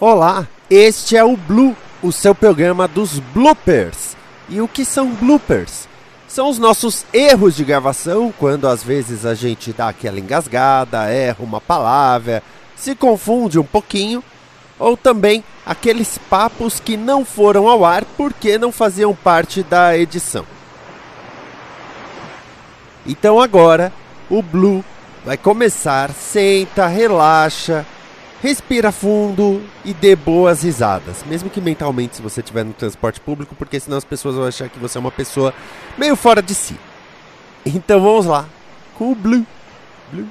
Olá, este é o Blue, o seu programa dos bloopers. E o que são bloopers? São os nossos erros de gravação, quando às vezes a gente dá aquela engasgada, erra uma palavra, se confunde um pouquinho, ou também aqueles papos que não foram ao ar porque não faziam parte da edição. Então agora o Blue vai começar, senta, relaxa, respira fundo e dê boas risadas. Mesmo que mentalmente se você estiver no transporte público, porque senão as pessoas vão achar que você é uma pessoa meio fora de si. Então vamos lá com o Blue. Blue.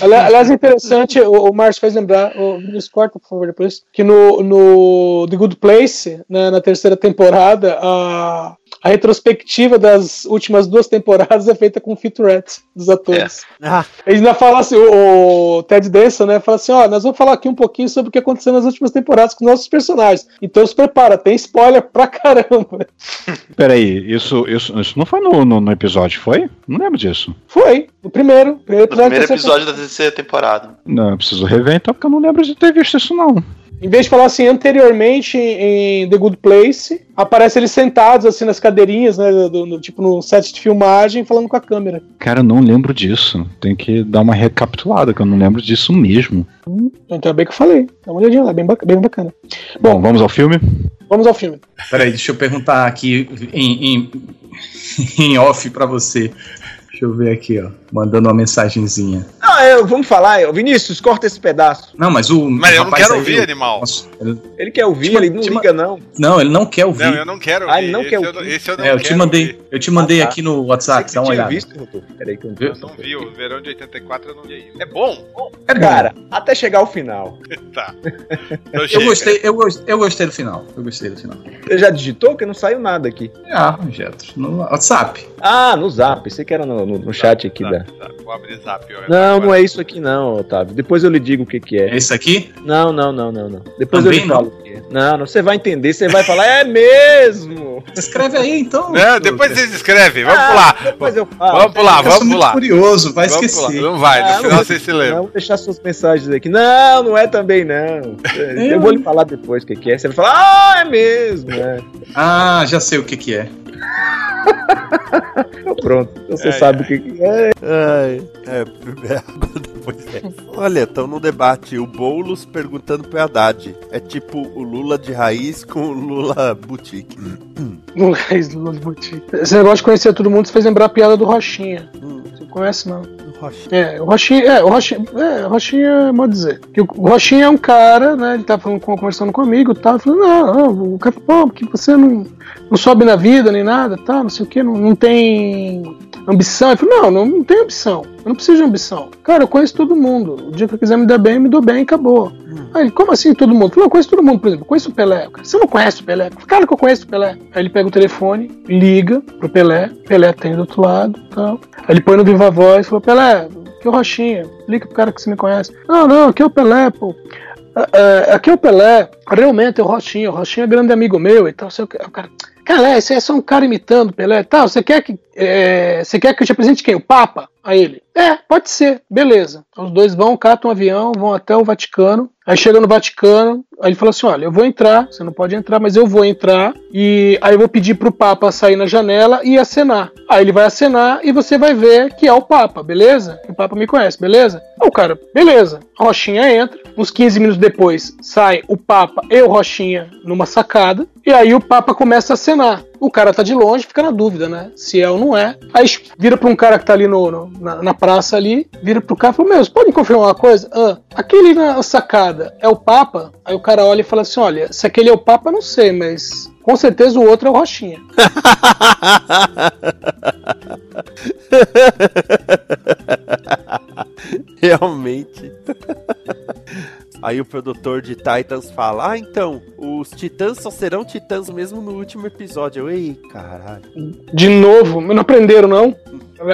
Aliás, é interessante, o, o Márcio faz lembrar, o Vinícius corta, por favor, depois, que no, no The Good Place, né, na terceira temporada, a, a retrospectiva das últimas duas temporadas é feita com featurettes dos atores. É. Ah. Ele ainda fala assim, o, o Ted Danson, né, fala assim, ó, nós vamos falar aqui um pouquinho sobre o que aconteceu nas últimas temporadas com nossos personagens. Então se prepara, tem spoiler pra caramba. Peraí, isso, isso, isso não foi no, no, no episódio, foi? Não lembro disso. Foi, no primeiro. primeiro episódio, no primeiro episódio da terceira temporada. Não, eu preciso rever então, porque eu não lembro de ter visto isso não. Em vez de falar assim, anteriormente em The Good Place, aparece eles sentados assim nas cadeirinhas, né? Do, do, tipo no set de filmagem, falando com a câmera. Cara, eu não lembro disso. Tem que dar uma recapitulada, que eu não lembro disso mesmo. Então é bem que eu falei. Dá uma olhadinha lá, bem, bacana. Bem bacana. Bom, Bom, vamos ao filme? Vamos ao filme. Peraí, deixa eu perguntar aqui em, em, em off para você. Deixa eu ver aqui, ó. Mandando uma mensagenzinha. Não, eu, vamos falar. Eu, Vinícius, corta esse pedaço. Não, mas o. Mas eu não quero ouvir, eu, animal. Nossa, ele, ele, quer ouvir, ele não liga, não. Não, ele não quer ouvir. Não, eu não quero ouvir. Ah, ele não esse quer eu, ouvir. Esse eu não é, eu quero te mandei, ouvir. eu te mandei Ah, tá. aqui no WhatsApp, dá uma olhada. Visto, Peraí que eu, eu não vi, o verão de 84 eu não vi ainda. É bom? É Cara, até chegar ao final. tá. Então Eu gostei, eu, gostei, eu gostei do final. Eu gostei do final. Você já digitou? Que não saiu nada aqui. Ah, Jetro, no WhatsApp. Ah, no zap. Pensei que era no, no, no chat aqui da. Vou abrir zap. Não, não é isso aqui não, Otávio. Depois eu lhe digo o que que é. É isso aqui? Não, não, não, não, não. Depois Também eu lhe falo o que é. Não, não, você vai entender, você vai falar, é mesmo! Escreve aí então. Não, depois vocês escrevem. Vamos Ah, pular. Depois eu falo. Vamos pular, vamos muito pular. curioso, vai Vamos esquecer. pular. Não vai, no Não, final vocês se lembram. vou deixar suas mensagens aqui. Não, não é também não. Eu vou lhe falar depois o que que é. Você vai falar, ah, é mesmo. É. Ah, já sei o que que é. Pronto, você É, sabe o que que é. Ai, é, depois é. Olha, estão no debate o Boulos perguntando pro Haddad. É tipo o Lula de raiz com o Lula boutique. No Raiz do Lula Boutique. Esse negócio de conhecer todo mundo fez lembrar a piada do Rochinha. Hum, Você conhece, não? Rocha. É, o Rochinha, é, o Rochinha, é, o Rochinha modo dizer. Que o Rochinha é um cara, né? Ele tá falando, conversando comigo e tal. Falando, não, não, o cara porque você não, não sobe na vida nem nada, tá? Não sei o que, não, não tem ambição. Ele falou, não, não, não tem ambição. Eu não preciso de ambição. Cara, eu conheço todo mundo. O dia que eu quiser me dar bem, eu me dou bem e acabou. Aí ele, como assim todo mundo? Eu falei, eu conheço todo mundo, por exemplo, eu conheço o Pelé. Cara, Você não conhece o Pelé? Claro que eu conheço o Pelé. Aí ele pega o telefone, liga pro Pelé, Pelé atende do outro lado tal. Aí ele põe no Viva Voz e falou, Pelé, que é o Rochinha, liga pro cara que você me conhece. Não, não, aqui é o Pelé, pô. Ah, ah, aqui é o Pelé, realmente é o Rochinha, o Rochinha é grande amigo meu e tal. sei o. Aí O cara, Pelé, você é só um cara imitando Pelé tal. Você quer que é, você quer que eu te apresente quem? O Papa? A ele. É, pode ser, beleza. Então, os dois vão, catam um avião, vão até o Vaticano. Aí chega no Vaticano, aí ele fala assim: olha, eu vou entrar, você não pode entrar, mas eu vou entrar. E aí eu vou pedir pro Papa sair na janela e acenar. Aí ele vai acenar e você vai ver que é o Papa, beleza? O Papa me conhece, beleza? O cara, beleza. Rochinha entra, uns 15 minutos depois sai o Papa e o Rochinha numa sacada. E aí o Papa começa a acenar. O cara tá de longe, fica na dúvida, né? Se é ou não é. Aí vira pra um cara que tá ali no, no- na, na praça ali, vira pro cara e fala, meu, você pode confirmar uma coisa? Ah, aquele na sacada é o Papa? Aí o cara olha e fala assim, olha, se aquele é o Papa, não sei, mas com certeza o outro é o Rochinha. Realmente. Aí o produtor de Titans fala: Ah, então, os titãs só serão titãs mesmo no último episódio. Eu, Ei, caralho. De novo, não aprenderam, não?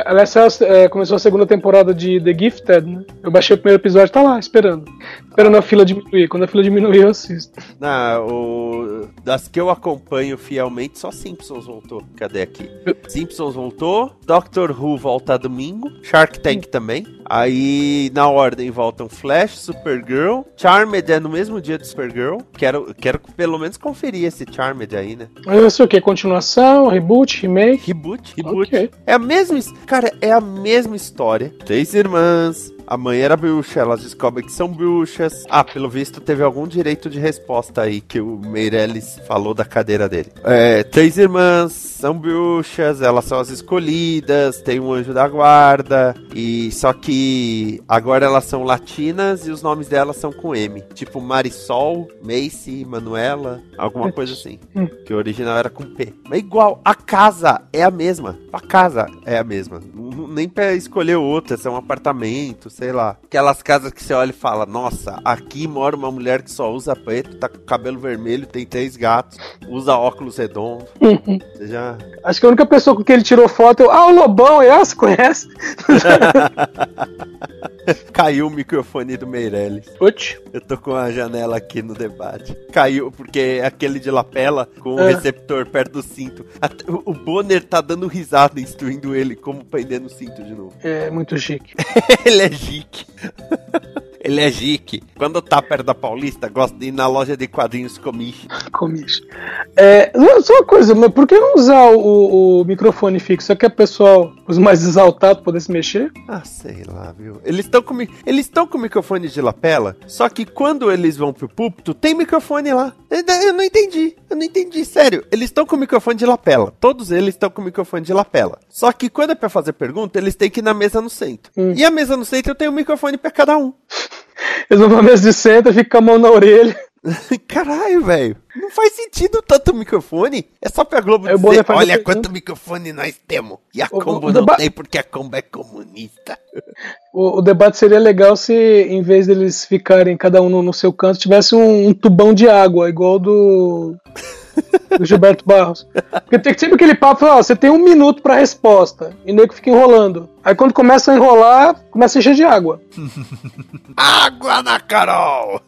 Aliás, é, começou a segunda temporada de The Gifted, né? Eu baixei o primeiro episódio, tá lá, esperando. Esperando a fila diminuir. Quando a fila diminuir, eu assisto. Na, o, das que eu acompanho fielmente, só Simpsons voltou. Cadê aqui? Simpsons voltou, Doctor Who volta domingo, Shark Tank também. Aí, na ordem, voltam Flash, Supergirl, Charmed é no mesmo dia de Supergirl. Quero, quero pelo menos conferir esse Charmed aí, né? Mas eu sei o que? Continuação, reboot, remake? Reboot, reboot. Ok. É a mesma. his- Cara, é a mesma história. Três irmãs. A mãe era bruxa, elas descobrem que são bruxas. Ah, pelo visto teve algum direito de resposta aí que o Meirelles falou da cadeira dele. É, três irmãs são bruxas, elas são as escolhidas, tem um anjo da guarda. E só que agora elas são latinas e os nomes delas são com M. Tipo Marisol, Macy, Manuela, alguma coisa assim. Hum. Que o original era com P. Mas igual, a casa é a mesma. A casa é a mesma. Nem pra escolher outra, se é um apartamento, sei lá. Aquelas casas que você olha e fala, nossa, aqui mora uma mulher que só usa preto, tá com cabelo vermelho, tem três gatos, usa óculos redondos. Você já... Acho que a única pessoa com quem ele tirou foto é o. Ah, o Lobão, é? Ah, você conhece? Caiu o microfone do Meirelles. Putz. Eu tô com a janela aqui no debate. Caiu, porque é aquele de lapela com o É. receptor perto do cinto. O o Bonner tá dando risada instruindo ele como prender no cinto de novo. É muito chique. ele é jique. ele é jique. Quando tá perto da Paulista, gosta de ir na loja de quadrinhos comiche. Comiche. É, só uma coisa, mas por que não usar o, o microfone fixo? Só que o pessoal, os mais exaltados, poder se mexer? Ah, sei lá, viu? Eles estão com, eles estão com microfone de lapela, só que quando eles vão pro púlpito, tem microfone lá. Eu, eu não entendi, eu não entendi, sério. Eles estão com microfone de lapela, todos eles estão com microfone de lapela. Só que quando é pra fazer pergunta, eles têm que ir na mesa no centro. Hum. E a mesa no centro tem um microfone pra cada um. Eles vão pra mesa de centro, ficam com a mão na orelha. Caralho, velho. Não faz sentido tanto microfone. É só pra Globo o dizer, olha quanto microfone nós temos. E a O- Combo o não tem porque a Combo é comunista. O, o debate seria legal se, em vez deles ficarem cada um no, no seu canto, tivesse um, um tubão de água, igual do. do Gilberto Barros. Porque tem sempre aquele papo, ó, você tem um minuto pra resposta, e nego fica enrolando. Aí quando começa a enrolar, começa a encher de água. Água na Carol!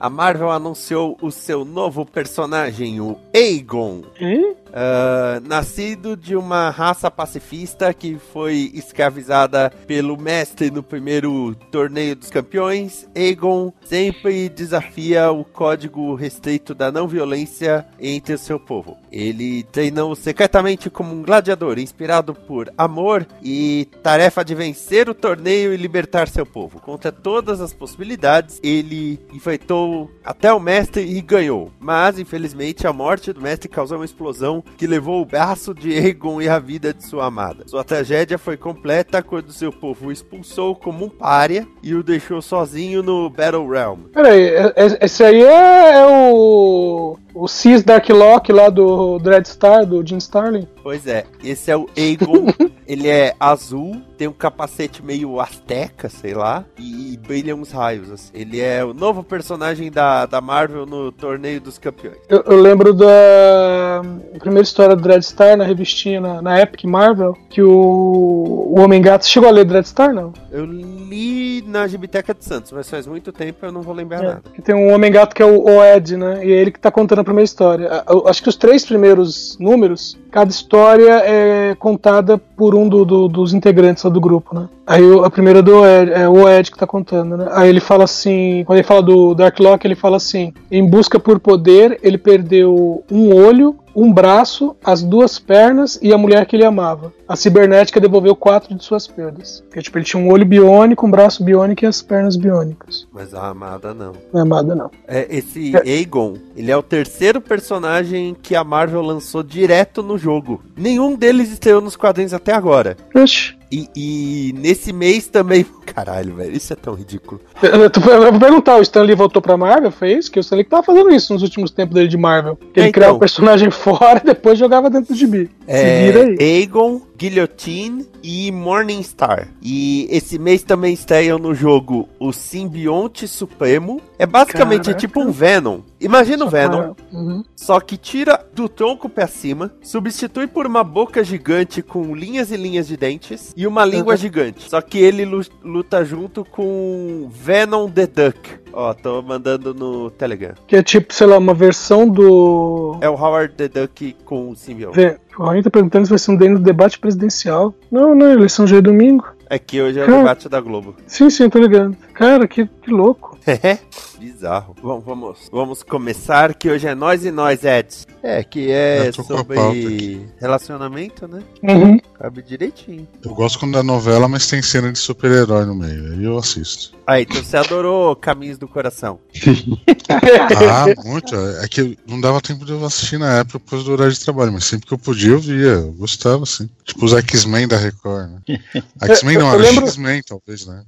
A Marvel anunciou o seu novo personagem, o Aegon. Hum? Ah, nascido de uma raça pacifista que foi escravizada pelo mestre no primeiro torneio dos campeões, Aegon sempre desafia o código restrito da não violência entre o seu povo. Ele treinou secretamente como um gladiador, inspirado por amor e tarefa de vencer o torneio e libertar seu povo. Contra todas as possibilidades, ele enfrentou até o mestre e ganhou. Mas, infelizmente, a morte do mestre causou uma explosão que levou o braço de Aegon e a vida de sua amada. Sua tragédia foi completa quando seu povo o expulsou como um pária e o deixou sozinho no Battle Realm. Peraí, é- é- esse aí é, é o. O Cis Darklock lá do Dreadstar, do Jim Starlin. Pois é, esse é o Aegon. ele é azul, tem um capacete meio asteca, sei lá, e brilha uns raios. assim. Ele é o novo personagem da, da Marvel no Torneio dos Campeões. Eu, eu lembro da primeira história do Dreadstar na revistinha, na, na Epic Marvel, que o, o Homem-Gato. Chegou a ler Dreadstar, não? Eu li na Gibiteca de Santos, mas faz muito tempo eu não vou lembrar É, nada. que tem um Homem-Gato que é o Oed, né? E é ele que tá contando a primeira história. Acho que os três primeiros números, cada história é contada por um do- do- dos integrantes do grupo, né? Aí a primeira do Oed, é o Oed que tá contando, né? Aí ele fala assim, quando ele fala do Darklock, ele fala assim: em busca por poder, ele perdeu um olho, um braço, as duas pernas e a mulher que ele amava. A cibernética devolveu quatro de suas perdas. Porque, tipo, ele tinha um olho biônico, um braço biônico e as pernas biônicas. Mas a amada não. Não é amada, não. É, esse Aegon, ele é o terceiro personagem que a Marvel lançou direto no jogo. Nenhum deles estreou nos quadrinhos até agora. Oxi. E, e nesse mês também. Caralho, velho, isso é tão ridículo. Eu, eu, eu vou perguntar, o Stanley voltou pra Marvel? Foi isso? Que o Stanley que tava fazendo isso nos últimos tempos dele de Marvel. Ele É, criava então. o personagem fora e depois jogava dentro do gibi. Se vira aí. É, Aegon, Guillotine e Morningstar. E esse mês também estreiam no jogo o Simbionte Supremo. É basicamente Caraca. tipo um Venom. Imagina o Venom, Uhum. só que tira do tronco pra cima, substitui por uma boca gigante com linhas e linhas de dentes e uma língua Uhum. gigante. Só que ele lu- luta junto com Venom the Duck. Ó, tô mandando no Telegram. Que é tipo, sei lá, uma versão do. É o Howard the Duck com o simbionte. Vê, o Rainha tá perguntando se vai ser um day no debate presidencial. Não, não, eleição já é domingo. É que hoje é o Cara. debate da Globo. Sim, sim, tô ligado. Cara, que, que louco. É, bizarro. Vamos, vamos, vamos começar, que hoje é nós e nós, Eds. É, que é sobre relacionamento, né? Uhum. Cabe direitinho. Eu gosto quando é novela, mas tem cena de super-herói no meio. Aí eu assisto. Aí, então você adorou Caminhos do Coração. Ah, muito. É que não dava tempo de eu assistir na época depois do horário de trabalho, mas sempre que eu podia eu via. Eu gostava, assim. Tipo os X-Men da Record, né? X-Men não, era lembro- X-Men, talvez, né?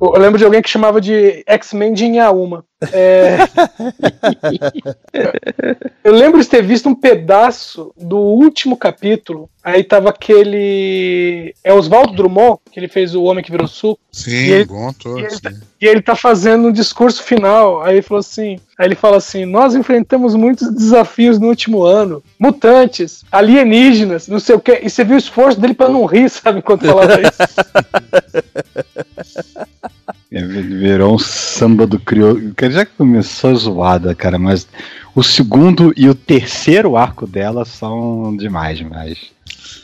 Eu lembro de alguém que chamava de X-Men de Inhaúma. É... eu lembro de ter visto um pedaço do último capítulo. Aí tava aquele. É Oswaldo Drummond, que ele fez o Homem que Virou Suco. Sim, E ele- bom ator, e ele sim. E ele tá fazendo um discurso final. Aí ele falou assim: aí ele fala assim: Nós enfrentamos muitos desafios no último ano. Mutantes, alienígenas, não sei o quê. E você viu o esforço dele pra não rir, sabe, enquanto falava isso. É, Virou um samba do crioulo. Que Já começou zoada, cara, mas o segundo e o terceiro arco dela são demais, demais.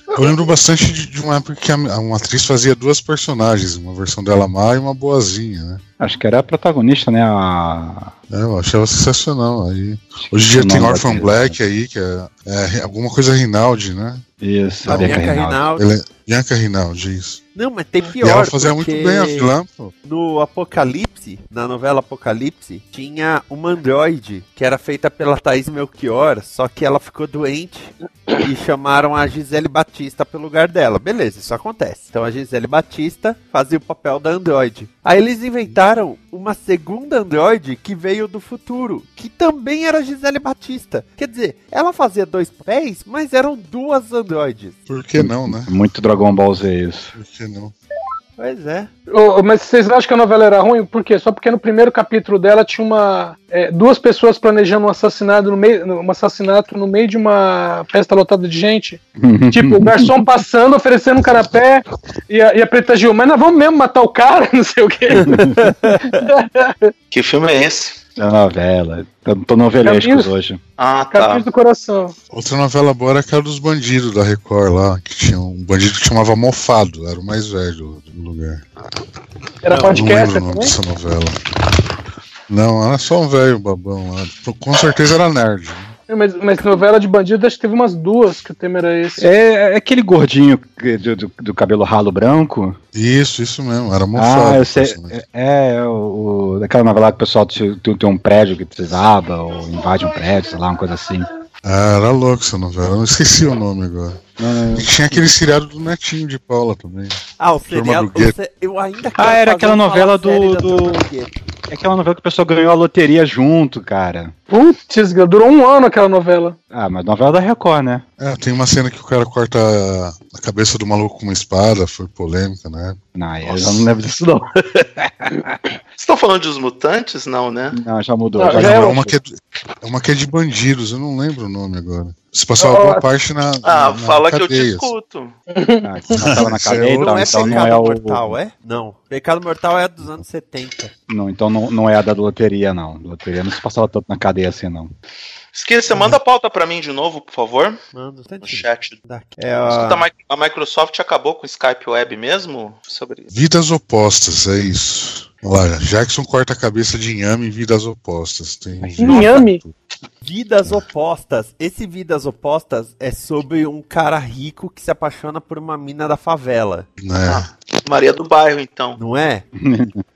Eu lembro bastante de, de uma época que a, uma atriz fazia duas personagens, uma versão dela má e uma boazinha, né? Acho que era a protagonista, né? A. É, eu achava sensacional. Aí, hoje em dia tem Orphan atriz, Black aí, que é, é alguma coisa Rinaldi, né? Isso, A a Bianca Rinaldi. Rinaldi. Ele é Bianca Rinaldi, isso. Não, mas tem e pior. ela fazia muito bem a vilã, pô. No Apocalipse, na novela Apocalipse, tinha uma androide que era feita pela Thaís Melchior, só que ela ficou doente e chamaram a Gisele Batista pelo lugar dela. Beleza, isso acontece. Então a Gisele Batista fazia o papel da androide. Aí eles inventaram uma segunda androide que veio do futuro, que também era a Gisele Batista. Quer dizer, ela fazia dois papéis, mas eram duas androides. Por que não, né? Muito Dragon Ball Z isso. Por que não? Pois é. Ô, mas vocês acham que a novela era ruim? Por quê? Só porque no primeiro capítulo dela tinha uma é, duas pessoas planejando um assassinato no meio, um assassinato no meio de uma festa lotada de gente. Tipo, o garçom passando, oferecendo um canapé e a, e a Preta Gil, mas nós vamos mesmo matar o cara, não sei o quê. Que filme é esse? É novela. Eu tô novelescos Caminhos- hoje. Ah, tá. Caminhos do coração. Outra novela boa era aquela dos bandidos da Record lá, que tinha um bandido que chamava Mofado, era o mais velho do lugar. Era Não podcast lembro o nome também? dessa novela. Não, era só um velho babão lá. Com certeza era nerd. Mas, mas novela de bandido, acho que teve umas duas que o tema era esse. É, é aquele gordinho do, do- do cabelo ralo branco. Isso, isso mesmo, era mofado. Ah, sei. personagem. É, é o, daquela novela que o pessoal te- tem, tem um prédio que desaba, ou invade um prédio, sei lá, uma coisa assim. Ah, era louco essa novela, eu esqueci o nome agora. E tinha aquele seriado do Netinho de Paula também. Ah, o Turma serial. do Gueto. você- eu ainda Ah, era aquela novela do- do-. É aquela novela que o pessoal ganhou a loteria junto, cara. Putz, durou um ano aquela novela. Ah, mas novela da Record, né? É, tem uma cena que o cara corta a, cabeça do maluco com uma espada, foi polêmica, né? Não, eu já não lembro disso, não. Vocês estão falando dos mutantes? Não, né? Não, já mudou. Não, já já é é uma que é, é uma que é de bandidos, eu não lembro o nome agora. Se passava Ó, boa parte na. Ah, na fala que eu cadeia, discuto. Ah, você na é cadeia, então, Não é então Pecado não é o. Mortal, é? Não. Pecado Mortal é dos anos 70. Não, então não, não é a da loteria, não. Loteria não se passava tanto na cadeia assim, não. Esqueça, você manda a pauta pra mim de novo, por favor, Mano, tá no chat. É Escuta, a... a Mi- a Microsoft acabou com o Skype Web mesmo? Sobre isso. Vidas opostas, é isso. Olha, Jackson corta a cabeça de inhame em vidas opostas. Tem Inhame? Vidas opostas. Esse Vidas Opostas é sobre um cara rico que se apaixona por uma mina da favela. né? Maria do Bairro, então. Não é?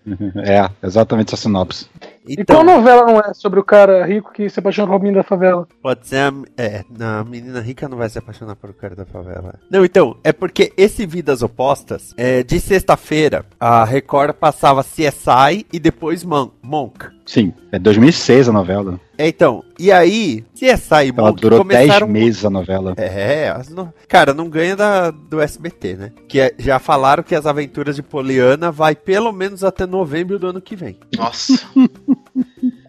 É, exatamente essa sinopse. E Então, qual novela não é sobre o cara rico que se apaixona por menina da favela? Pode ser a, é, não, a menina rica não vai se apaixonar por o cara da favela. Não, então, é porque esse Vidas Opostas, é, de sexta-feira, a Record passava CSI e depois Mon Monk. Sim, é 2006 a novela. É, então, e aí, CSI e Ela Monk durou 10 começaram... meses a novela. É, as no- cara, não ganha da, do SBT, né? Que é- já falaram que as aventuras de Poliana vai pelo menos até novembro do ano que vem. Nossa.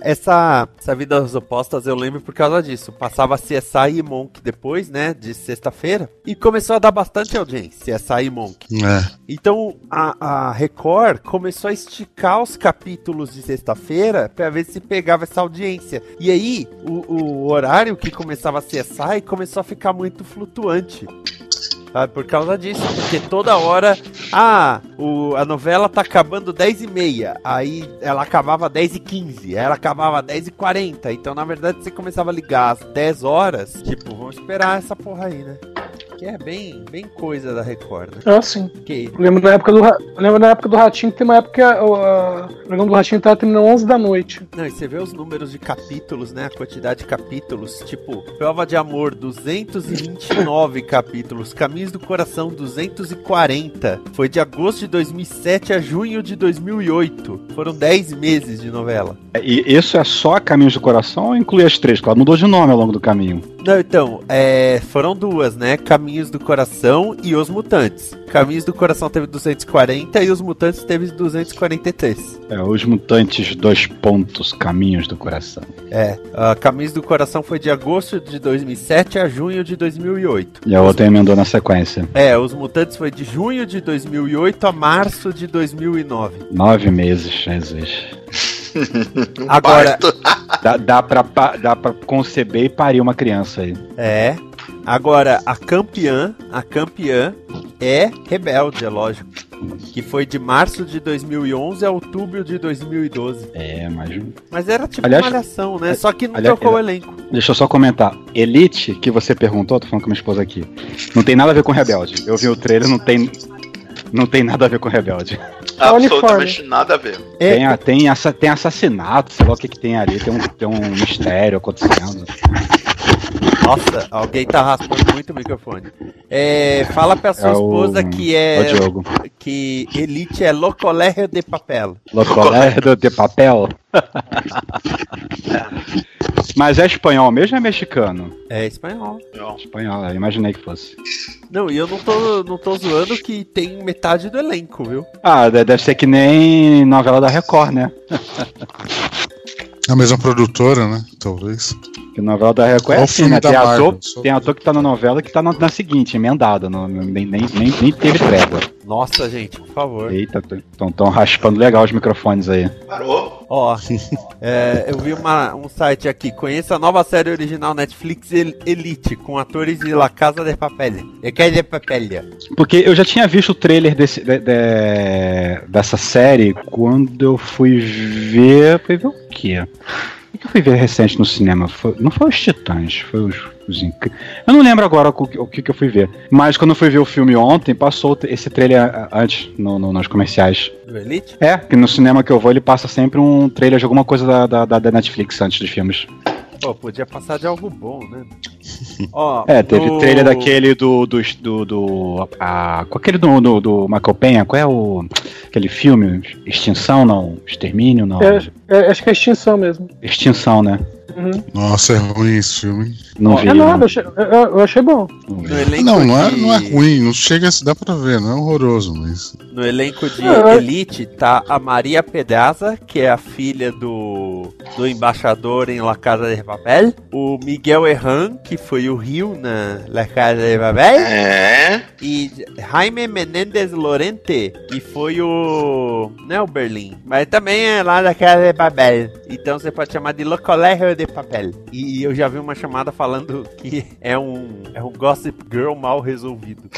Essa, essa Vidas Opostas eu lembro por causa disso. Passava CSI e Monk depois, né? De sexta-feira. E começou a dar bastante audiência, CSI e Monk. É. Então a, a Record começou a esticar os capítulos de sexta-feira pra ver se pegava essa audiência. E aí, o, o horário que começava a CSI começou a ficar muito flutuante. Sabe, por causa disso, porque toda hora, ah, o, a novela tá acabando 10 e meia, aí ela acabava 10 e 15, aí ela acabava 10 e 40, então na verdade você começava a ligar às 10 horas, tipo, vamos esperar essa porra aí, né? Que é bem, bem coisa da Record, né? Ah, sim. Que Eu lembro na época do, lembro na época do Ratinho, que tem uma época que a- o a- o programa do Ratinho tava terminando 11 da noite. Não, e você vê os números de capítulos, né? A quantidade de capítulos. Tipo, Prova de Amor, 229 capítulos. Caminhos do Coração, 240. Foi de agosto de 2007 a junho de 2008. Foram 10 meses de novela. E isso é só Caminhos do Coração ou inclui as três? Porque ela mudou de nome ao longo do caminho. Não, então, é, foram duas, né? Caminhos do Coração e Os Mutantes. Caminhos do Coração teve 240 e Os Mutantes teve 243. É, os mutantes, dois pontos, Caminhos do Coração. É, a Caminhos do Coração foi de agosto de 2007 a junho de 2008. E a outra emendou na sequência. É, Os Mutantes foi de junho de 2008 a março de 2009. Nove meses, Jesus. Agora. Dá, dá, pra, dá pra conceber e parir uma criança aí. é. Agora, a campeã, a campeã é Rebelde, é lógico. Que foi de março de 2011 a outubro de 2012. É, mas. Mas era tipo Aliás- malhação, né? Só que não aliás- trocou o elenco. Deixa eu só comentar. Elite, que você perguntou, tô falando com minha esposa aqui. Não tem nada a ver com Rebelde. Eu vi o trailer, não tem. Não tem nada a ver com Rebelde. Absolutamente nada a ver. É, Tem, tem, tem assassinato, sei lá o que, que tem ali, tem um, tem um mistério acontecendo. Nossa, alguém tá raspando muito o microfone. É, fala pra sua É o- esposa que é é o Diogo. que Elite é lo colégio de papel. Locolé de papel. Mas é espanhol mesmo ou é mexicano? É espanhol. Espanhol, eu imaginei que fosse. Não, e eu não tô, não tô zoando que tem metade do elenco, viu? Ah, de- deve ser que nem novela da Record, né? A mesma produtora, né? Talvez. Que novela da Record é Qual assim, né? Tem Marvel? ator, Só- tem ator que tá na novela que tá na, na seguinte, emendada. no- nem, nem, nem, nem teve trégua. Nossa, gente, por favor. Eita, tão, tão raspando legal os microfones aí. Parou? Ó, é, eu vi uma- um site aqui. Conheça a nova série original Netflix El- Elite, com atores de La Casa de Papel. E Casa de Papel. Porque eu já tinha visto o trailer desse, de- de- dessa série quando eu fui ver. Fui ver o quê? O que eu fui ver recente no cinema? Foi- não foi os Titãs, foi os, os Eu não lembro agora o, que- o que, eu fui ver. Mas quando eu fui ver o filme ontem, passou esse trailer antes no, no- nos comerciais. Do Elite? É, que no cinema que eu vou ele passa sempre um trailer de alguma coisa da, da, da- da Netflix antes dos filmes. Pô, podia passar de algo bom, né? Ó, É, teve no- trailer daquele do. do, do, do a, aquele do, do, do Michael Penha, qual é o. aquele filme? Extinção, não? Extermínio, não? É, é, acho que é extinção mesmo. Extinção, né? Uhum. Nossa, é ruim esse filme. hein? Não vi. É não. nada, eu achei, eu, eu achei bom. não vi. No elenco Não, é, de- não é ruim, não chega a se dá pra ver, não é horroroso, mas. No elenco de é. Elite tá a Maria Pedraza, que é a filha do, do embaixador em La Casa de Papel. O Miguel Erran, que foi o Rio na La Casa de Papel. É. E Jaime Menendez Lorente, que foi o. Não é o Berlim, mas também é lá da Casa de Papel. Então você pode chamar de Le Colégio de Papel. E eu já vi uma chamada falando que é um, é um Gossip Girl mal resolvido.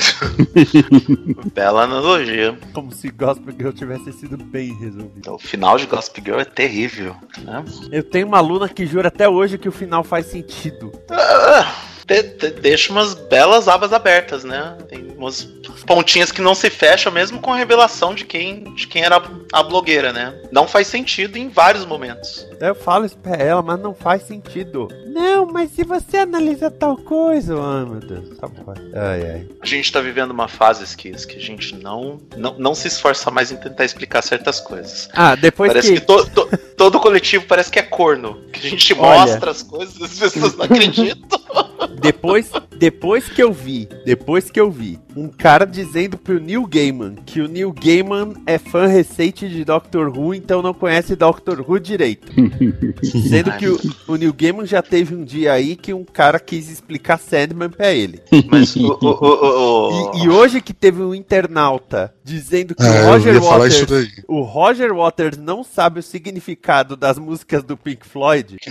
Bela analogia. Como se Gossip Girl tivesse sido bem resolvido. O final de Gossip Girl é terrível, né? Eu tenho uma aluna que jura até hoje que o final faz sentido. Ah, de- de- deixa umas belas abas abertas, né? Tem umas pontinhas que não se fecham mesmo com a revelação de quem, de quem era a blogueira, né? Não faz sentido em vários momentos. Eu falo isso pra ela, mas não faz sentido. Não, mas se você analisa tal coisa. Ai, meu Deus. Tá bom. Ai, ai. A gente tá vivendo uma fase, Skis, que a gente não, não, não se esforça mais em tentar explicar certas coisas. Ah, depois parece que. que, to- to- todo coletivo parece que é corno. Que a gente Olha. mostra as coisas e as pessoas não acreditam. Depois, depois que eu vi, depois que eu vi um cara dizendo pro Neil Gaiman que o Neil Gaiman é fã recente de Doctor Who, então não conhece Doctor Who direito. Sendo que o, o Neil Gaiman já teve um dia aí que um cara quis explicar Sandman pra ele. Mas o, o- o- o- E, e hoje que teve um internauta dizendo que É, o eu Roger Waters, o Roger Waters não sabe o significado das músicas do Pink Floyd.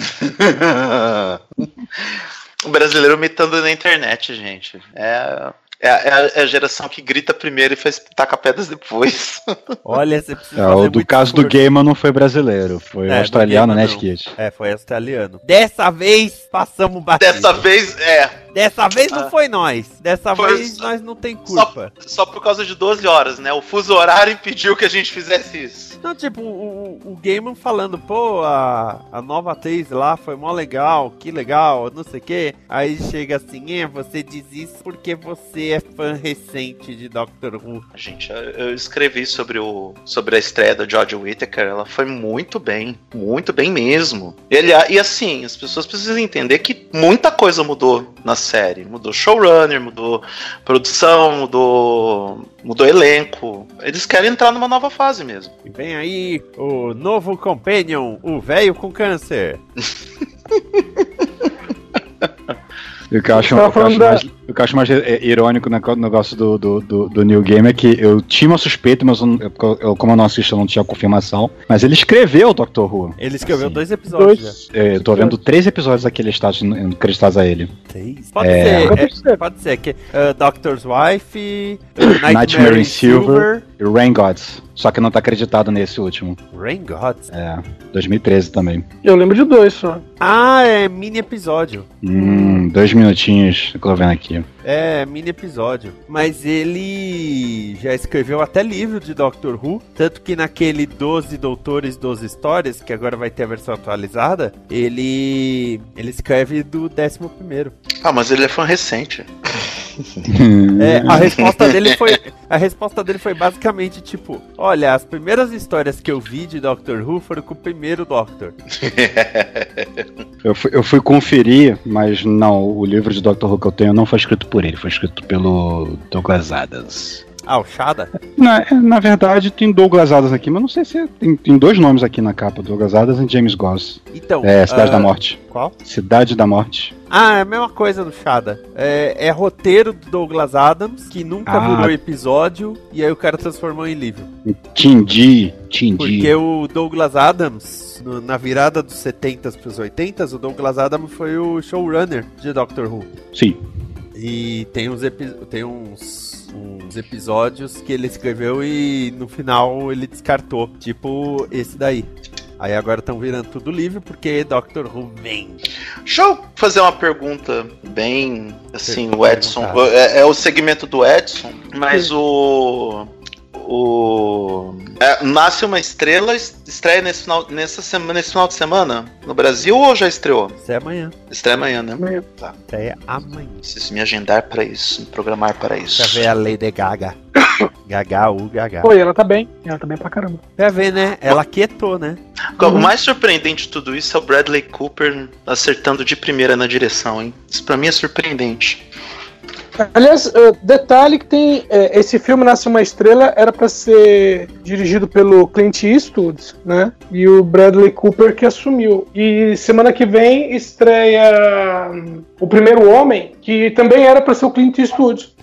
o brasileiro imitando na internet, gente. É, é, a- é a- é a geração que grita primeiro e faz taca pedras depois. Olha, você precisa É, fazer o do muito caso do esforço. Gamer não foi brasileiro, foi É, do australiano, né. Skid? É, foi australiano. Dessa vez passamos batido. Dessa vez, é. Dessa vez não Ah. foi nós. Dessa Foi vez só- nós não tem Só, culpa. só por causa de 12 horas, né? O fuso horário impediu que a gente fizesse isso. Não, tipo, o, o, o Gaiman falando, pô, a, a nova atriz lá foi mó legal, que legal, não sei o quê. Aí chega assim, é, você diz isso porque você é fã recente de Doctor Who. Gente, eu- escrevi sobre, o, sobre a estreia da George Whittaker. Ela foi muito bem, muito bem mesmo. Ele, e assim, as pessoas precisam entender que muita coisa mudou na série. Mudou showrunner, mudou produção, mudou, mudou elenco. Eles querem entrar numa nova fase mesmo. E vem aí o novo Companion, o velho com câncer. O que eu acho, Tava o que eu acho falando da- mais, o que eu acho mais irônico no negócio do, do, do, do New Game é que eu tinha uma suspeita, mas eu, eu- como eu não assisto, eu não tinha confirmação. Mas ele escreveu o Doctor Who. Ele escreveu Sim. dois episódios Dois. já. É, Eu tô vendo três episódios daquele estágio acreditados a ele. Pode É. ser, é, pode ser. Que, uh, Doctor's Wife, uh, Nightmare, Nightmare in in Silver, Silver e Rain Gods. Só que não tá acreditado nesse último. Rain Gods. É, 2013 também. Eu lembro de dois só. Ah, é mini episódio. Hum, dois minutinhos, eu tô vendo aqui. É, mini episódio. Mas ele já escreveu até livro de Doctor Who. Tanto que naquele 12 Doutores, 12 Histórias, que agora vai ter a versão atualizada, ele. ele escreve do 11. Ah, mas ele é fã recente. É, a resposta dele foi. A resposta dele foi basicamente tipo: Olha, as primeiras histórias que eu vi de Doctor Who foram com o primeiro Doctor. Eu fui, eu fui conferir, mas não, o livro de Doctor Who que eu tenho não foi escrito por ele, foi escrito pelo Douglas Adams. Ah, o Shada? Na, na verdade, tem Douglas Adams aqui, mas não sei se é- tem, tem dois nomes aqui na capa: Douglas Adams e James Goss. Então. É, Cidade ah, da Morte. Qual? Cidade da Morte. Ah, é a mesma coisa do Shada. É, é roteiro do Douglas Adams, que nunca Ah. virou episódio, e aí o cara transformou em livro. Tindi, Tindi. Porque o Douglas Adams, no- na virada dos 70s pros 80s, o Douglas Adams foi o showrunner de Doctor Who. Sim. E tem uns, tem uns, uns episódios que ele escreveu e no final ele descartou. Tipo esse daí. Aí agora estão virando tudo livre porque Doctor Who vem. Deixa eu fazer uma pergunta bem assim, o. Edson. É, é o segmento do Edson, mas o. O. é, Nasce uma estrela, estreia nesse final, nessa semana, nesse final de semana no Brasil ou já estreou? É amanhã. Estreia amanhã, né? Amanhã. Tá. Estreia amanhã. Preciso me agendar pra isso, me programar para isso. Pra ver a Lady Gaga. Gaga, u Gaga. Pô, e ela tá bem. Ela tá bem pra caramba. Pra ver, né? Ela quietou, né? O mais surpreendente de tudo isso é o Bradley Cooper acertando de primeira na direção, hein? Isso pra mim é surpreendente. Aliás, eh, detalhe que tem. eh, esse filme Nasce uma Estrela era pra ser dirigido pelo Clint Eastwood, né? E o Bradley Cooper que assumiu. E semana que vem estreia hum, O Primeiro Homem, que também era pra ser o Clint Eastwood.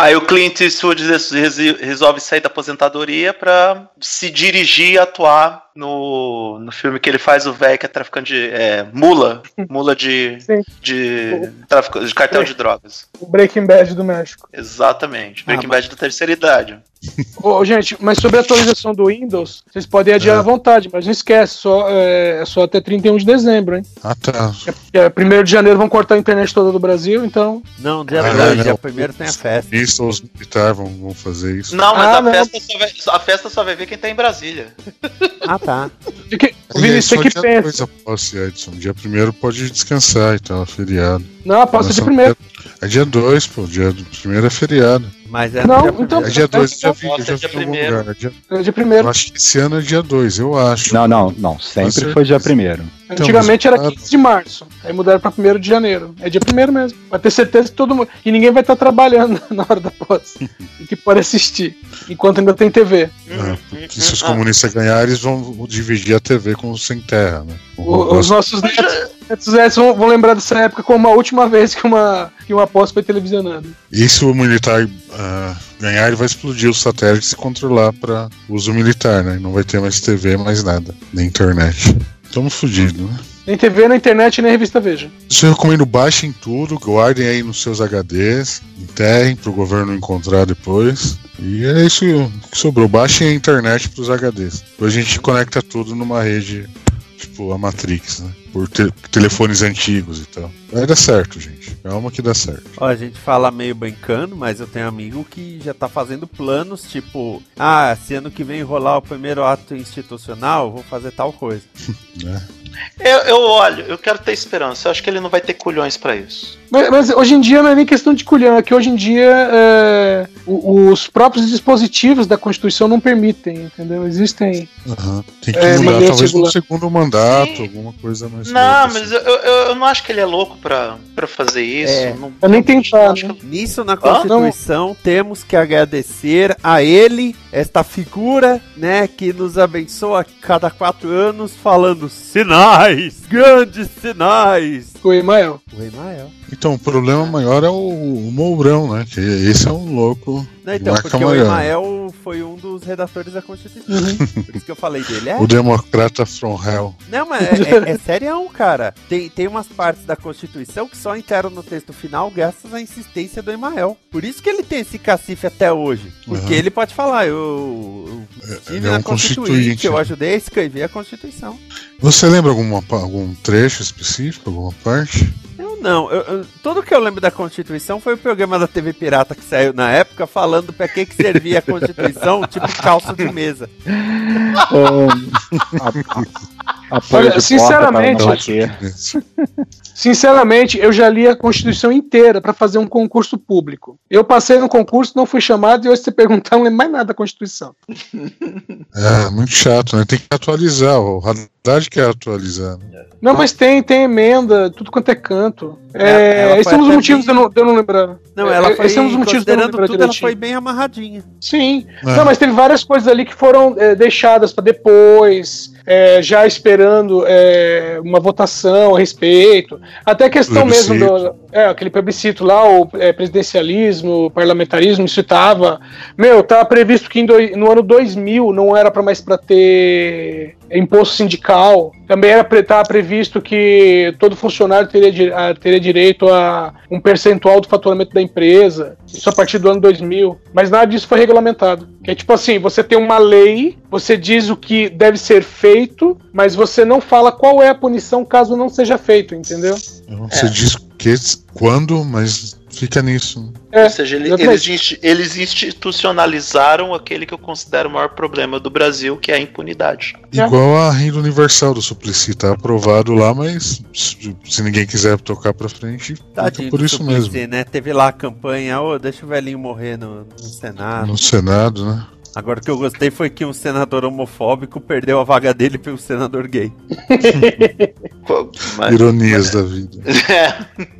Aí o Clint Eastwood res- res- resolve sair da aposentadoria pra se dirigir e atuar no, no filme que ele faz o velho que é traficante de. É, mula. Mula de. De, trafic- de cartel de drogas. O Breaking Bad do México. Exatamente. Breaking Ah, Bad da terceira idade. Ô, gente, mas sobre a atualização do Windows, vocês podem adiar É. à vontade, mas não esquece, só, é, é só até 31 de dezembro, hein? Ah, tá. É, 1 de janeiro vão cortar a internet toda do Brasil, então. Não, dia Ah, 2, não. dia 1 tem a festa. Isso, os militares vão, vão fazer isso. Não, mas Ah, a, não. Festa só vai, a festa só vai ver quem tá em Brasília. Ah, tá. De que, o é Vinícius, só você que pensa. dois a posse, Edson. Dia primeiro pode descansar e tal, é feriado. Não, posso de Começa- primeiro. É dia 2, pô. Dia do primeiro é feriado. Mas é Não, dia então- É dia 2, eu já vi, eu já é vi dia em algum primeiro. lugar. É dia- É de Eu primeiro. acho que esse ano é dia 2, eu acho. Não, não, não. Sempre foi dia primeiro. Antigamente mas- era 15 de março. Aí mudaram pra 1 de janeiro. É dia primeiro mesmo. Vai ter certeza que todo mundo. E ninguém vai estar trabalhando na hora da posse. e que pode assistir. Enquanto ainda tem TV. É, porque se os comunistas ganharem, eles vão dividir a TV com os sem terra, né? O- os nossos netos, netos vão, vão lembrar dessa época como a última vez que uma, que uma posse foi televisionada. E se o militar ah, ganhar, ele vai explodir os satélites e controlar para uso militar, né? Não vai ter mais TV, mais nada, nem internet. Estamos fodidos, né? Nem TV, nem internet, nem revista Veja. Isso eu recomendo, baixem tudo, guardem aí nos seus HDs, enterrem para o governo encontrar depois. E é isso que sobrou. Baixem a internet para os HDs. Depois a gente conecta tudo numa rede, tipo a Matrix, né? Por te- telefones antigos e tal. Vai dar certo, gente. Calma que dá certo. Ó, a gente fala meio brincando, mas eu tenho amigo que já tá fazendo planos, tipo, ah, se ano que vem rolar o primeiro ato institucional, vou fazer tal coisa. Né? Eu, eu olho, eu quero ter esperança. Eu acho que ele não vai ter culhões pra isso. Mas, mas hoje em dia não é nem questão de culhão, é que hoje em dia é, os próprios dispositivos da Constituição não permitem, entendeu? Existem. Aham. Tem que É, mudar, maneira talvez regular. no segundo mandato, Sim. alguma coisa mais. Não, mas assim. eu, eu, eu não acho que ele é louco pra, pra fazer isso. É. Não- Eu nem tentar, acho né? que- Nisso, na Constituição, temos que agradecer a ele, esta figura, né, que nos abençoa a cada quatro anos, falando sinais, grandes sinais. O Emael. O Emael. Então, o problema maior é o, o Mourão, né? Que esse é um louco. Não, então, Marca porque o maior. Emael foi um dos redatores da Constituição. Por isso que eu falei dele. É, O democrata from hell. Não, mas é, é, é serião, cara. Tem, tem umas partes da Constituição que só entraram no texto final graças à insistência do Emael. Por isso que ele tem esse cacife até hoje. Porque Uhum. ele pode falar, eu, eu estive ele é na um Constituinte, constituinte. eu ajudei a escrever a Constituição. Você lembra alguma, algum trecho específico, alguma parte? Eu não, eu, eu- tudo que eu lembro da Constituição foi o programa da TV Pirata que saiu na época falando pra que, que servia a Constituição, tipo calça de mesa. Olha, sinceramente- para. Sinceramente, eu já li a Constituição inteira para fazer um concurso público. Eu passei no concurso, não fui chamado e hoje se você perguntar, não lembro mais nada da Constituição. É, muito chato, né? Tem que atualizar. O Haddad quer atualizar. Não, mas tem, tem emenda, tudo quanto é canto. É, É, ela esses foi são os até motivos de bem- eu não, de eu não lembrar. Não, É, ela é, foi, esse é um dos motivos de eu não considerando lembrar tudo, ela direitinho. foi bem amarradinha. Sim. É. Não, mas teve várias coisas ali que foram é, deixadas para depois, é, já esperando é, uma votação a respeito. Até a questão mesmo Plebiscito. do. É, aquele plebiscito lá, o é, presidencialismo, o parlamentarismo, isso estava. Meu, estava previsto que em doi- no ano 2000 não era para mais para ter imposto sindical. Também era pre- tava previsto que todo funcionário teria, di- teria direito a um percentual do faturamento da empresa. Isso a partir do ano 2000. Mas nada disso foi regulamentado. Que é tipo assim, você tem uma lei, você diz o que deve ser feito, mas você não fala qual é a punição caso não seja feito, entendeu? Você É. diz que, quando, mas fica nisso. É, Ou seja, ele- eles, eles institucionalizaram aquele que eu considero o maior problema do Brasil, que é a impunidade. É. Igual a renda universal do Suplicy, tá aprovado lá, mas se, se ninguém quiser tocar pra frente, Tadinho por isso Suplicy, mesmo. né? Teve lá a campanha, ô, deixa o velhinho morrer no, no Senado. No Senado, né? Agora o que eu gostei foi que um senador homofóbico perdeu a vaga dele pelo senador gay. Mas- Ironias da vida. É,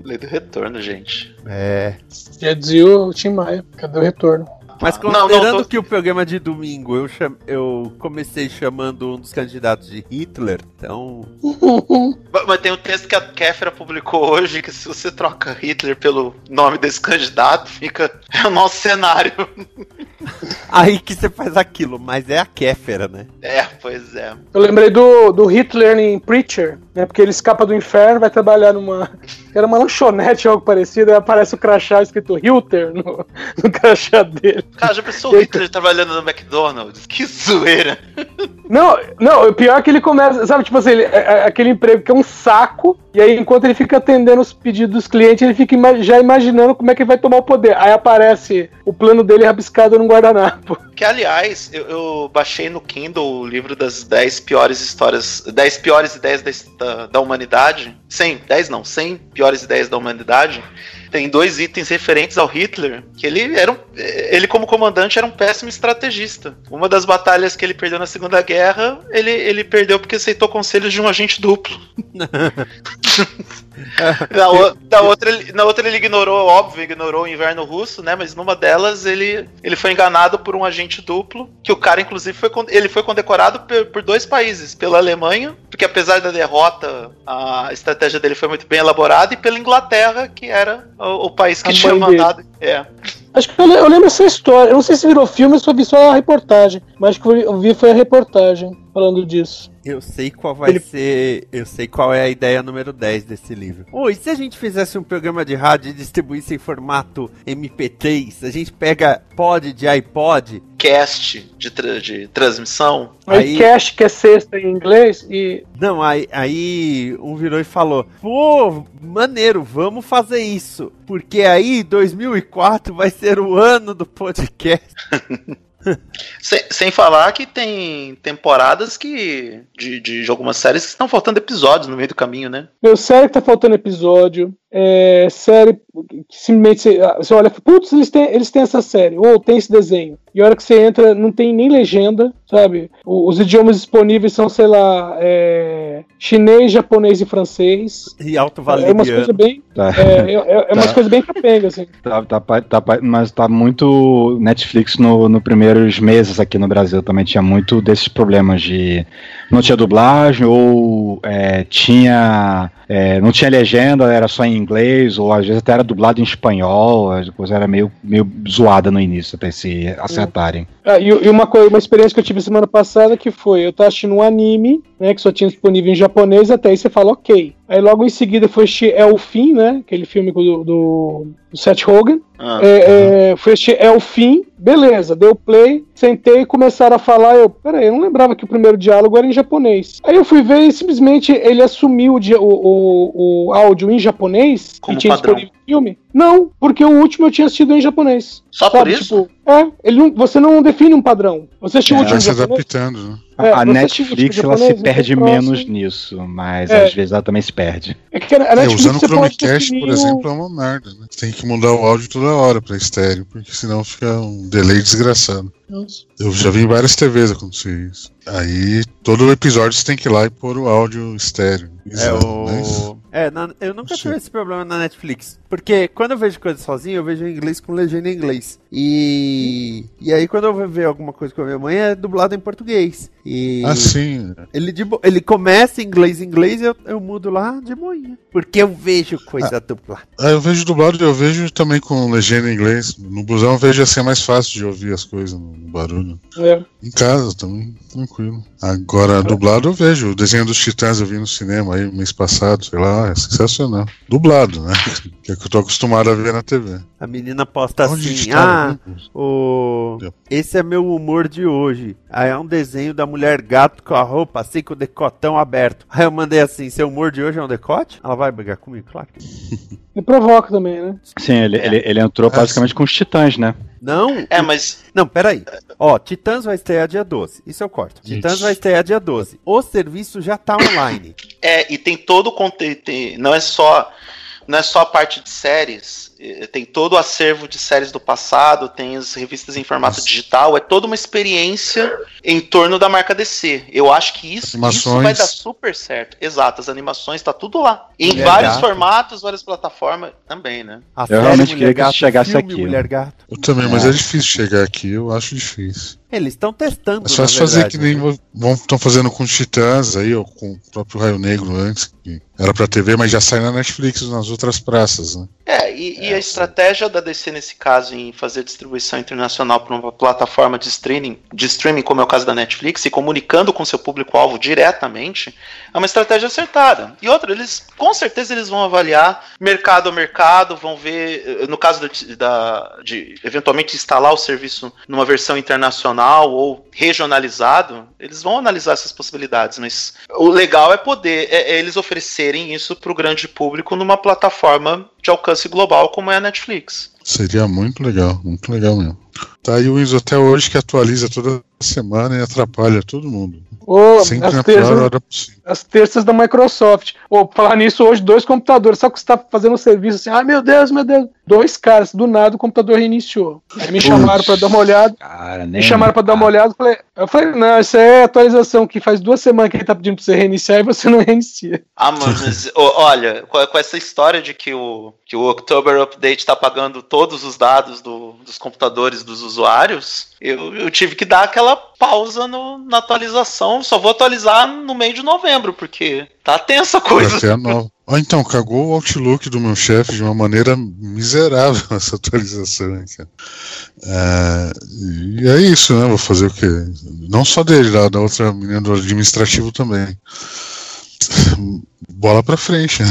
lei do retorno, gente. É. Já dizia o Tim Maia, cadê o retorno? Mas Não, não, considerando tô- que o programa de domingo eu, cham... eu comecei chamando um dos candidatos de Hitler, então. Mas- Mas tem um texto que a Kéfera publicou hoje que se você troca Hitler pelo nome desse candidato, fica. É o nosso cenário. Aí que você faz aquilo, mas é a Kéfera, né? É, pois é. Eu lembrei do, do Hitler em Preacher, né? Porque ele escapa do inferno, vai trabalhar numa. Era uma lanchonete ou algo parecido, aí aparece o crachá escrito Hilter no, no crachá dele. Cara, já pensou o Hitler trabalhando no McDonald's? Que zoeira. Não, não, o pior é que ele começa, sabe, tipo assim, ele- é- é aquele emprego que é um saco, e aí enquanto ele fica atendendo os pedidos dos clientes, ele fica ima- já imaginando como é que ele vai tomar o poder. Aí aparece o plano dele rabiscado num guardanapo. Que, aliás, eu, eu baixei no Kindle o livro das 10 piores histórias, 10 piores ideias da, da, da humanidade. 100, 10 não, 100 piores ideias da humanidade. Tem dois itens referentes ao Hitler, que ele era um, ele como comandante era um péssimo estrategista. Uma das batalhas que ele perdeu na Segunda Guerra, ele, ele perdeu porque aceitou conselhos de um agente duplo. na, o- na outra, ele- na outra ele ignorou, óbvio, ignorou o inverno russo, né? Mas numa delas ele, ele foi enganado por um agente duplo, que o cara, inclusive, foi, ele foi condecorado por, por dois países, pela Alemanha, porque apesar da derrota, a estratégia dele foi muito bem elaborada, e pela Inglaterra, que era o, o país que A tinha dele. mandado. É. Acho que eu, eu lembro essa história. Eu não sei se virou filme, eu só vi só a reportagem. Mas acho que eu vi foi a reportagem falando disso. Eu sei qual vai Ele- ser. Eu sei qual é a ideia número 10 desse livro. Oi, se a gente fizesse um programa de rádio e distribuísse em formato MP3, a gente pega pod de iPod. Cast de, tra- de transmissão. Aí, Aí- cash, que é sexta em inglês, e Não, aí, aí um virou e falou: Pô, maneiro, vamos fazer isso. Porque aí 2004 vai ser o ano do podcast. Sem, sem falar que tem temporadas que. De, de, algumas séries que estão faltando episódios no meio do caminho, né? Meu, série que tá faltando episódio. É, série que simplesmente você, ah, você olha, putz, eles têm, eles têm essa série, ou tem esse desenho. E a hora que você entra, não tem nem legenda, sabe? O- os idiomas disponíveis são, sei lá, é, chinês, japonês e francês. E alto É umas coisas valeriano. bem. Tá. É, é, é umas Tá. coisas bem capengas, assim. Tá, tá, pa- tá pa- mas tá muito Netflix no, no primeiros meses aqui no Brasil também tinha muito desses problemas de não tinha dublagem ou é, tinha é, não tinha legenda era só em inglês ou às vezes até era dublado em espanhol a coisa era meio meio zoada no início até se acertarem Ah, e, e uma, coisa, uma experiência que eu tive semana passada que foi, eu tava assistindo um anime, né, que só tinha disponível em japonês, até aí você fala ok. Aí logo em seguida foi assistir É o Fim, né, aquele filme do, do, do Seth Rogen. Ah. É, é, foi assistir É o Fim, beleza, deu play, sentei e começaram a falar, eu, peraí, eu não lembrava que o primeiro diálogo era em japonês. Aí eu fui ver e simplesmente ele assumiu o, o, o, o áudio em japonês Como e tinha padrão. disponível filme. Não, porque o último eu tinha assistido em japonês. Só por Sabe, isso? Tipo, é, ele não, você não define um padrão. Você assistiu o É, último Vai se japonês? adaptando, né? É, a o Netflix último ela se perde o próximo- menos nisso mas É. às vezes ela também se perde É que a É, Netflix usando o Chromecast, por o- exemplo, é uma merda, né? Tem que mudar o áudio toda hora pra estéreo, porque senão fica um delay desgraçado. Eu já vi em várias TVs acontecer isso. Aí todo episódio você tem que ir lá e pôr o áudio estéreo. É Exato, mas- o. É, na- eu nunca tive esse problema na Netflix. Porque quando eu vejo coisa sozinho, eu vejo em inglês com legenda em inglês. E. E aí quando eu vou ver alguma coisa com a minha mãe, é dublado em português. E. Assim, Ele, de bo- ele começa em inglês em inglês e eu, eu mudo lá de boinha. Porque eu vejo coisa dublada. ah, eu vejo dublado e eu vejo também com legenda em inglês. No busão eu vejo assim, é mais fácil de ouvir as coisas no no barulho. É. Em casa também, tranquilo. Agora, dublado eu vejo. O desenho dos Titãs eu vi no cinema aí mês passado, sei lá, é sensacional. Dublado, né? Que é que eu tô acostumado a ver na TV. A menina posta Onde assim? Ah, o. Esse é meu humor de hoje. Aí é um desenho da mulher gato com a roupa assim, com o decotão aberto. Aí eu mandei assim: seu humor de hoje é um decote? Ela vai brigar comigo? Claro que não. E provoca também, né? sim ele, ele, ele entrou basicamente com os titãs né Não, É, mas Não, peraí. Ó, Titãs vai estrear dia 12. Isso eu corto. Titãs vai estrear dia 12. O serviço já tá online. É, e tem todo o conteúdo. Não é só. Não é só a parte de séries. Eh, tem todo o acervo de séries do passado, tem as revistas em formato digital, é toda uma experiência em torno da marca DC. Eu acho que isso, isso vai dar super certo. Exato, as animações tá tudo lá. Em Mulher vários Gato. formatos, várias plataformas também, né? A Eu realmente queria que chegasse filme aqui. Mulher Gato. Eu também, mas É. é difícil chegar aqui, eu acho difícil. Eles estão testando. É só na se fazer verdade, que nem né? estão fazendo com Titãs aí, ou com o próprio Raio Negro antes, que era pra TV, mas já sai na Netflix nas outras praças, né? É, e, e a estratégia da DC nesse caso em fazer distribuição internacional para uma plataforma de streaming, de streaming como é o caso da Netflix, e comunicando com seu público-alvo diretamente, é uma estratégia acertada. E outra, eles com certeza eles vão avaliar mercado a mercado, vão ver, eh, no caso da- da, de eventualmente instalar o serviço numa versão internacional ou regionalizado, eles vão analisar essas possibilidades, mas o legal é poder é, é eles oferecerem isso para o grande público numa plataforma de alcance global como é a Netflix. Seria muito legal, muito legal mesmo. Tá aí o Windows até hoje que atualiza toda semana e atrapalha todo mundo. Ô, Sempre as, na pior terças, hora possível. as terças da Microsoft. Ô, falar nisso hoje, dois computadores. Sabe que você tá fazendo um serviço assim? Ai meu Deus, meu Deus. Dois caras, do nada o computador reiniciou. Aí me chamaram pra dar uma olhada. Cara. Me chamaram pra dar uma olhada. Eu falei, eu falei, não, isso é atualização que faz duas semanas que ele tá pedindo pra você reiniciar e você não reinicia. Ah, mano, mas, olha, com, com essa história de que o, que o October Update tá pagando todos os dados do- dos computadores dos usuários, eu, eu tive que dar aquela pausa no- na atualização. Só vou atualizar no meio de novembro, porque tá tensa a coisa. Vai ter a Ó, então, cagou o Outlook do meu chefe de uma maneira miserável essa atualização, hein, cara. É, e é isso, né? Vou fazer o quê? Não só dele, da, da outra menina do administrativo também. Bola pra frente, né?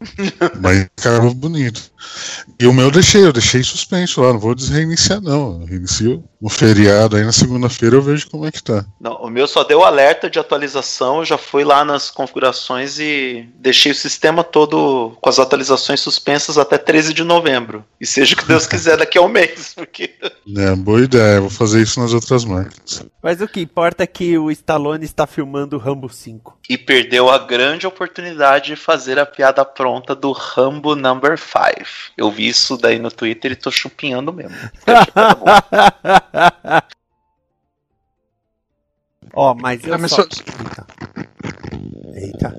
Mas cagou bonito. E o meu eu deixei, eu deixei suspenso lá, não vou desreiniciar, não. Eu reinicio no feriado, aí na segunda-feira eu vejo como é que tá. Não, o meu só deu alerta de atualização, eu já fui lá nas configurações e deixei o sistema todo com as atualizações suspensas até 13 de novembro. E seja o que Deus quiser daqui a um mês, porque É, boa ideia, vou fazer isso nas outras máquinas. Mas o que importa é que o Stallone está filmando o Rambo 5. e perdeu a grande oportunidade de fazer a piada pronta do Rambo Number 5. Eu vi isso daí no Twitter e tô chupinhando mesmo. Ó, mas eu Ah, só... Eita.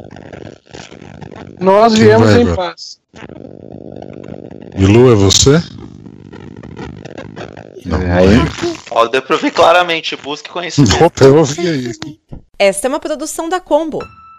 Nós viemos vai em agora? paz. Bilu, é você? Não, Aí, Ó, deu pra ver claramente, busque conhecimento. Opa, eu ouvi aí. Esta é uma produção da Combo.